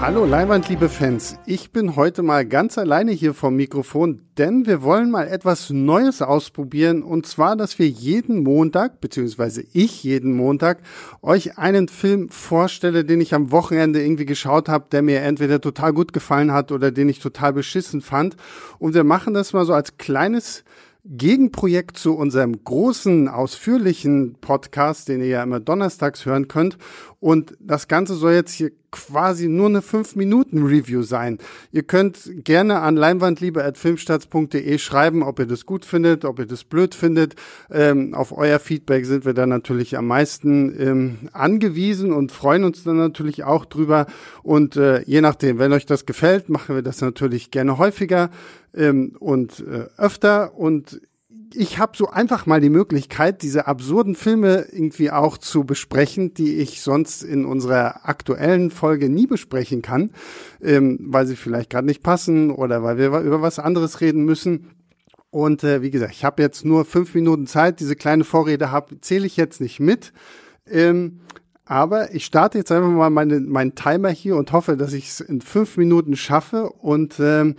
Hallo Leinwand, liebe Fans. Ich bin heute mal ganz alleine hier vom Mikrofon, denn wir wollen mal etwas Neues ausprobieren. Und zwar, dass wir jeden Montag, beziehungsweise ich jeden Montag, euch einen Film vorstelle, den ich am Wochenende irgendwie geschaut habe, der mir entweder total gut gefallen hat oder den ich total beschissen fand. Und wir machen das mal so als kleines Gegenprojekt zu unserem großen, ausführlichen Podcast, den ihr ja immer donnerstags hören könnt. Und das Ganze soll jetzt hier quasi nur eine 5-Minuten-Review sein. Ihr könnt gerne an leinwandliebe.filmstarts.de schreiben, ob ihr das gut findet, ob ihr das blöd findet. Ähm, auf euer Feedback sind wir dann natürlich am meisten ähm, angewiesen und freuen uns dann natürlich auch drüber. Und äh, je nachdem, wenn euch das gefällt, machen wir das natürlich gerne häufiger ähm, und äh, öfter. Und ich habe so einfach mal die Möglichkeit, diese absurden Filme irgendwie auch zu besprechen, die ich sonst in unserer aktuellen Folge nie besprechen kann, ähm, weil sie vielleicht gerade nicht passen oder weil wir über was anderes reden müssen. Und äh, wie gesagt, ich habe jetzt nur fünf Minuten Zeit. Diese kleine Vorrede habe zähle ich jetzt nicht mit. Ähm, aber ich starte jetzt einfach mal meine, meinen Timer hier und hoffe, dass ich es in fünf Minuten schaffe. Und ähm,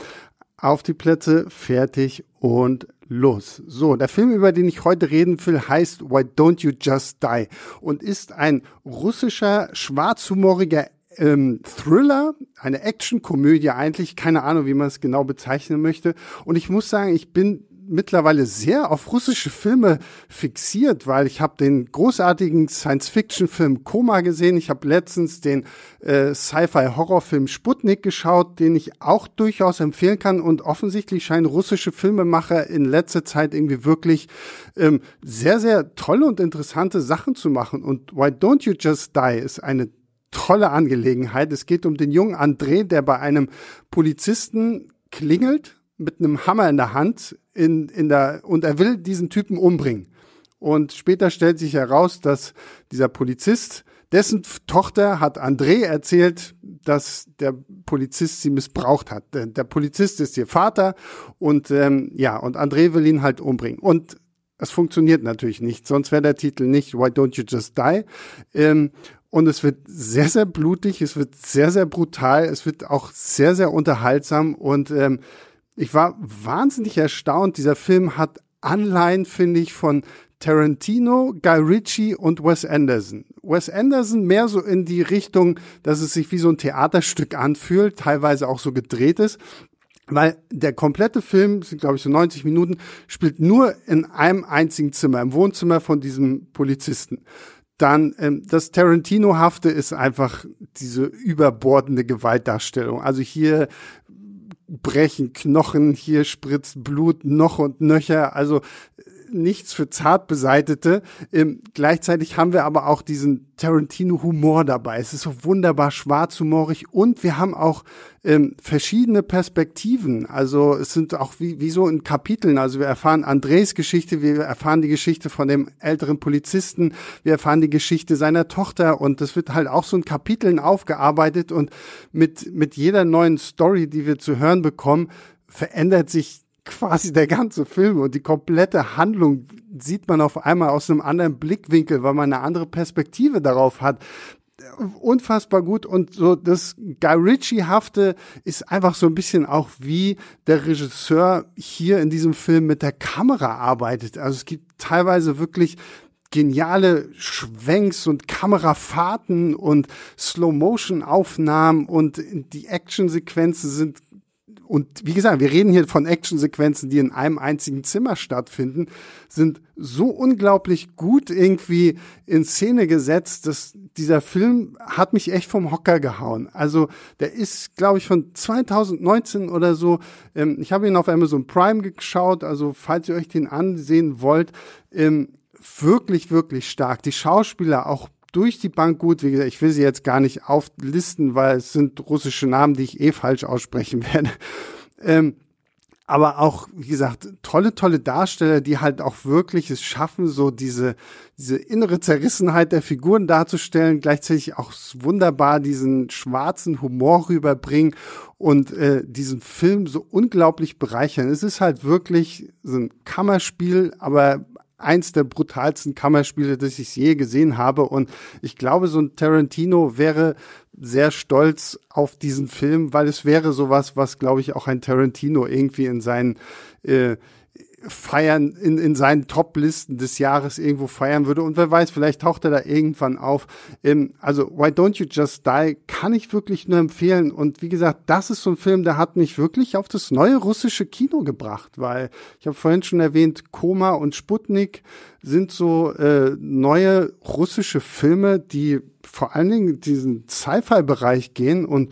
auf die Plätze, fertig und los. So, der Film, über den ich heute reden will, heißt Why Don't You Just Die und ist ein russischer, schwarzhumoriger ähm, Thriller, eine Actionkomödie eigentlich, keine Ahnung, wie man es genau bezeichnen möchte. Und ich muss sagen, ich bin mittlerweile sehr auf russische Filme fixiert, weil ich habe den großartigen Science-Fiction-Film Koma gesehen. Ich habe letztens den äh, Sci-Fi-Horrorfilm Sputnik geschaut, den ich auch durchaus empfehlen kann. Und offensichtlich scheinen russische Filmemacher in letzter Zeit irgendwie wirklich ähm, sehr, sehr tolle und interessante Sachen zu machen. Und Why Don't You Just Die ist eine tolle Angelegenheit. Es geht um den jungen André, der bei einem Polizisten klingelt mit einem Hammer in der Hand in, in der, und er will diesen Typen umbringen. Und später stellt sich heraus, dass dieser Polizist, dessen Tochter hat André erzählt, dass der Polizist sie missbraucht hat. Der, der Polizist ist ihr Vater und ähm, ja, und André will ihn halt umbringen. Und es funktioniert natürlich nicht, sonst wäre der Titel nicht Why Don't You Just Die? Ähm, und es wird sehr, sehr blutig, es wird sehr, sehr brutal, es wird auch sehr, sehr unterhaltsam und ähm, ich war wahnsinnig erstaunt. Dieser Film hat Anleihen, finde ich, von Tarantino, Guy Ritchie und Wes Anderson. Wes Anderson mehr so in die Richtung, dass es sich wie so ein Theaterstück anfühlt, teilweise auch so gedreht ist. Weil der komplette Film, sind glaube ich so 90 Minuten, spielt nur in einem einzigen Zimmer, im Wohnzimmer von diesem Polizisten. Dann ähm, das Tarantino-hafte ist einfach diese überbordende Gewaltdarstellung. Also hier brechen Knochen, hier spritzt Blut noch und nöcher, also nichts für zart beseitete. Ähm, gleichzeitig haben wir aber auch diesen Tarantino-Humor dabei. Es ist so wunderbar schwarzhumorig und wir haben auch ähm, verschiedene Perspektiven. Also es sind auch wie, wie so in Kapiteln. Also wir erfahren Andres Geschichte, wir erfahren die Geschichte von dem älteren Polizisten, wir erfahren die Geschichte seiner Tochter und das wird halt auch so in Kapiteln aufgearbeitet und mit, mit jeder neuen Story, die wir zu hören bekommen, verändert sich quasi der ganze Film und die komplette Handlung sieht man auf einmal aus einem anderen Blickwinkel, weil man eine andere Perspektive darauf hat. Unfassbar gut und so das Guy Ritchie-hafte ist einfach so ein bisschen auch wie der Regisseur hier in diesem Film mit der Kamera arbeitet. Also es gibt teilweise wirklich geniale Schwenks und Kamerafahrten und Slow-Motion-Aufnahmen und die Actionsequenzen sind und wie gesagt, wir reden hier von Actionsequenzen, die in einem einzigen Zimmer stattfinden, sind so unglaublich gut irgendwie in Szene gesetzt, dass dieser Film hat mich echt vom Hocker gehauen. Also der ist, glaube ich, von 2019 oder so. Ähm, ich habe ihn auf Amazon Prime geschaut, also falls ihr euch den ansehen wollt, ähm, wirklich, wirklich stark. Die Schauspieler auch durch die Bank gut. Wie gesagt, ich will sie jetzt gar nicht auflisten, weil es sind russische Namen, die ich eh falsch aussprechen werde. Ähm, aber auch, wie gesagt, tolle, tolle Darsteller, die halt auch wirklich es schaffen, so diese, diese innere Zerrissenheit der Figuren darzustellen, gleichzeitig auch wunderbar diesen schwarzen Humor rüberbringen und äh, diesen Film so unglaublich bereichern. Es ist halt wirklich so ein Kammerspiel, aber eins der brutalsten Kammerspiele, das ich je gesehen habe. Und ich glaube, so ein Tarantino wäre sehr stolz auf diesen Film, weil es wäre sowas, was, glaube ich, auch ein Tarantino irgendwie in seinen äh, feiern, in, in seinen Top-Listen des Jahres irgendwo feiern würde. Und wer weiß, vielleicht taucht er da irgendwann auf. Ähm, also Why Don't You Just Die kann ich wirklich nur empfehlen. Und wie gesagt, das ist so ein Film, der hat mich wirklich auf das neue russische Kino gebracht, weil ich habe vorhin schon erwähnt, Koma und Sputnik sind so äh, neue russische Filme, die vor allen Dingen diesen Sci-Fi-Bereich gehen und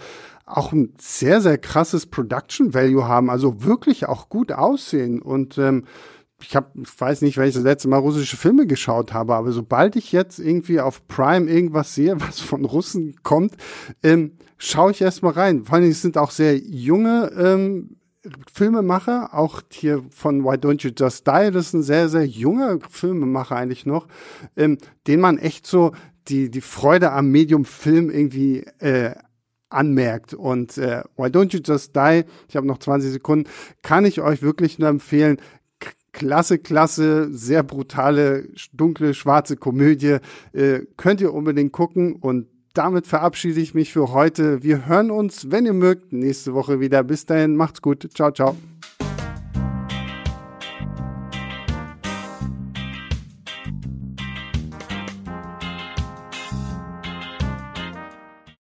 auch ein sehr, sehr krasses Production Value haben, also wirklich auch gut aussehen. Und ähm, ich habe, ich weiß nicht, weil ich das letzte Mal russische Filme geschaut habe, aber sobald ich jetzt irgendwie auf Prime irgendwas sehe, was von Russen kommt, ähm, schaue ich erstmal rein. Vor allem, es sind auch sehr junge ähm, Filmemacher, auch hier von Why Don't You Just Die, das ist ein sehr, sehr junger Filmemacher eigentlich noch, ähm, den man echt so die, die Freude am Medium Film irgendwie äh, anmerkt. Und äh, Why Don't You Just Die, ich habe noch 20 Sekunden, kann ich euch wirklich nur empfehlen. Klasse, klasse, sehr brutale, dunkle, schwarze Komödie. Äh, könnt ihr unbedingt gucken und damit verabschiede ich mich für heute. Wir hören uns, wenn ihr mögt, nächste Woche wieder. Bis dahin, macht's gut. Ciao, ciao.